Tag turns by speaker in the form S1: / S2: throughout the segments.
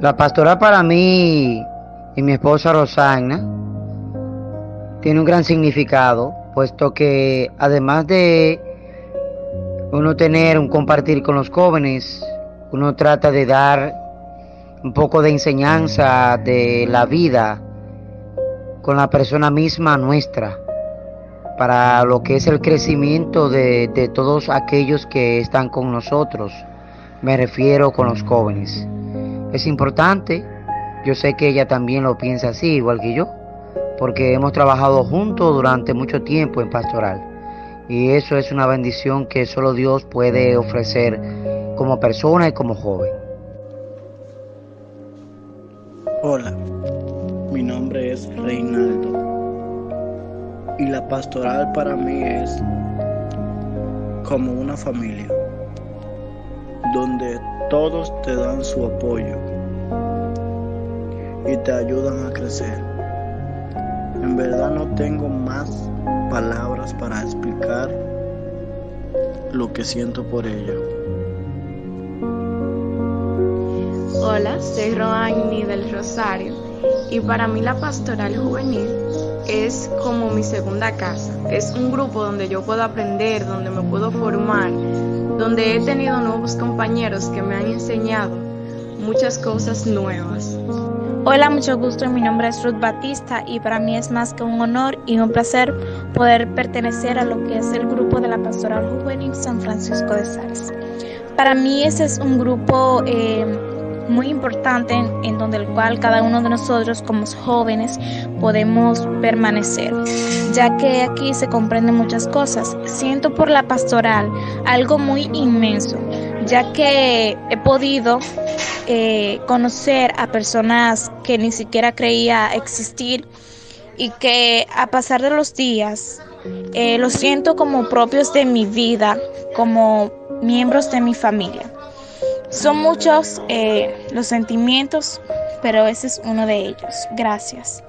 S1: La pastoral para mí y mi esposa Rosana tiene un gran significado, puesto que además de uno tener un compartir con los jóvenes, uno trata de dar un poco de enseñanza de la vida con la persona misma nuestra, para lo que es el crecimiento de, de todos aquellos que están con nosotros, me refiero con los jóvenes. Es importante, yo sé que ella también lo piensa así, igual que yo, porque hemos trabajado juntos durante mucho tiempo en pastoral. Y eso es una bendición que solo Dios puede ofrecer como persona y como joven.
S2: Hola, mi nombre es Reinaldo y la pastoral para mí es como una familia, donde todos te dan su apoyo y te ayudan a crecer. En verdad no tengo más palabras para explicar lo que siento por ella.
S3: Hola, soy Roani del Rosario y para mí la pastoral juvenil es como mi segunda casa. Es un grupo donde yo puedo aprender, donde me puedo formar, donde he tenido nuevos compañeros que me han enseñado muchas cosas nuevas.
S4: Hola, mucho gusto. Mi nombre es Ruth Batista y para mí es más que un honor y un placer poder pertenecer a lo que es el grupo de la Pastoral Juvenil San Francisco de Sales. Para mí ese es un grupo eh, muy importante en, donde el cual cada uno de nosotros como jóvenes podemos permanecer, ya que aquí se comprenden muchas cosas. Siento por la pastoral algo muy inmenso, ya que he podido eh, conocer a personas que ni siquiera creía existir y que a pasar de los días eh, los siento como propios de mi vida, como miembros de mi familia. Son muchos eh, los sentimientos, pero ese es uno de ellos. Gracias.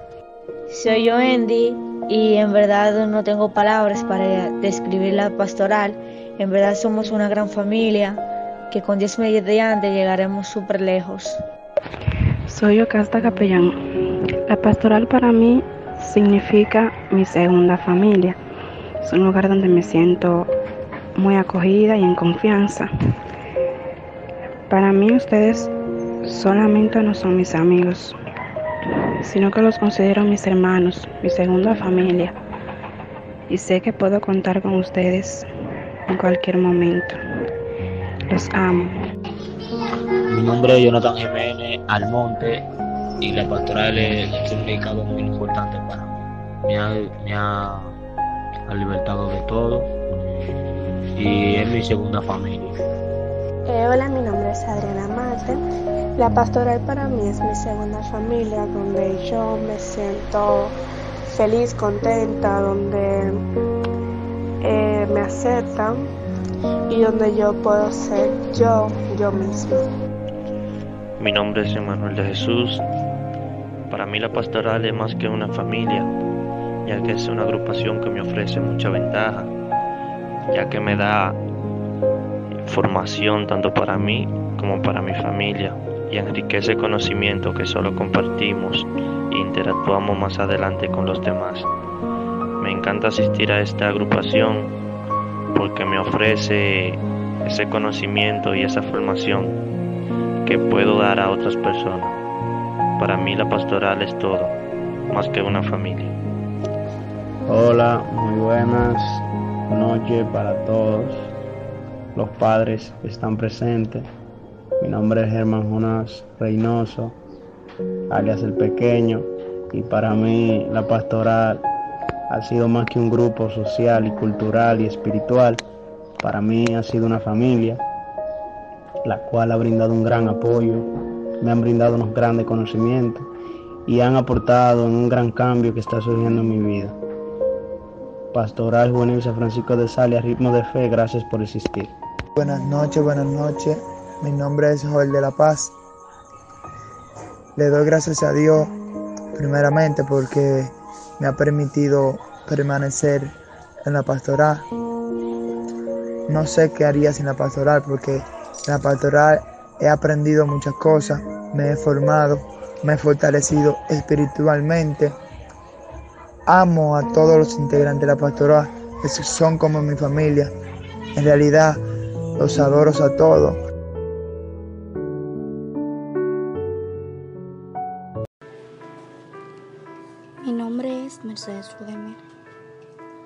S5: Soy yo, Andy, y en verdad no tengo palabras para describir la pastoral. En verdad somos una gran familia que con Dios mediante llegaremos súper lejos.
S6: Soy Yocasta Capellán. La pastoral para mí significa mi segunda familia. Es un lugar donde me siento muy acogida y en confianza. Para mí ustedes solamente no son mis amigos, sino que los considero mis hermanos, mi segunda familia. Y sé que puedo contar con ustedes en cualquier momento. Los amo.
S7: Mi nombre es Jonathan Jiménez Almonte y la pastoral es un significado muy importante para mí. Me ha, me ha libertado de todo y es mi segunda familia.
S8: Eh, hola, mi nombre es Adriana Marte. La pastoral para mí es mi segunda familia, donde yo me siento feliz, contenta, donde eh, me aceptan y donde yo puedo ser yo, yo mismo.
S9: Mi nombre es Emanuel de Jesús. Para mí la pastoral es más que una familia, ya que es una agrupación que me ofrece mucha ventaja, ya que me da formación tanto para mí como para mi familia y enriquece conocimiento que solo compartimos e interactuamos más adelante con los demás. Me encanta asistir a esta agrupación porque me ofrece ese conocimiento y esa formación que puedo dar a otras personas. Para mí la pastoral es todo, más que una familia.
S10: Hola, muy buenas noches para todos los padres están presentes. Mi nombre es Germán Jonas Reynoso, alias el pequeño, y para mí la pastoral ha sido más que un grupo social y cultural y espiritual. Para mí ha sido una familia, la cual ha brindado un gran apoyo, me han brindado unos grandes conocimientos y han aportado un gran cambio que está surgiendo en mi vida. Pastoral Juvenil San Francisco de Sales, ritmo de fe, gracias por existir.
S11: Buenas noches, buenas noches. Mi nombre es Joel de la Paz. Le doy gracias a Dios primeramente porque me ha permitido permanecer en la pastoral. No sé qué haría sin la pastoral porque en la pastoral he aprendido muchas cosas me he formado, me he fortalecido espiritualmente. Amo a todos los integrantes de la pastoral, esos son como mi familia. En realidad, los adoro a todos.
S12: Mi nombre es Mercedes Rudemir.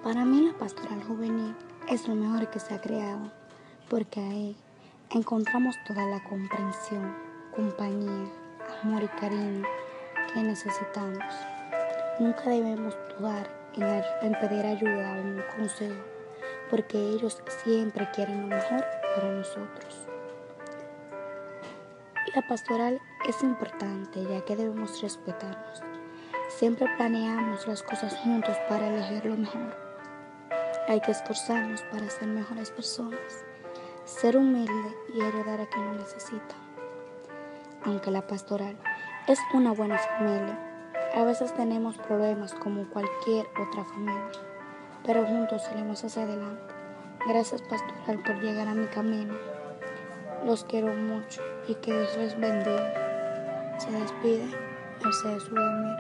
S12: Para mí la pastoral juvenil es lo mejor que se ha creado, porque ahí encontramos toda la comprensión, compañía, amor y cariño que necesitamos. Nunca debemos dudar en, pedir ayuda o un consejo, porque ellos siempre quieren lo mejor para nosotros. La pastoral es importante ya que debemos respetarnos. Siempre planeamos las cosas juntos para elegir lo mejor. Hay que esforzarnos para ser mejores personas, ser humilde y ayudar a quien lo necesita. Aunque la pastoral es una buena familia, a veces tenemos problemas como cualquier otra familia, pero juntos salimos hacia adelante. Gracias pastoral por llegar a mi camino. Los quiero mucho y que Dios les bendiga. Se despide Mercedes Udemir.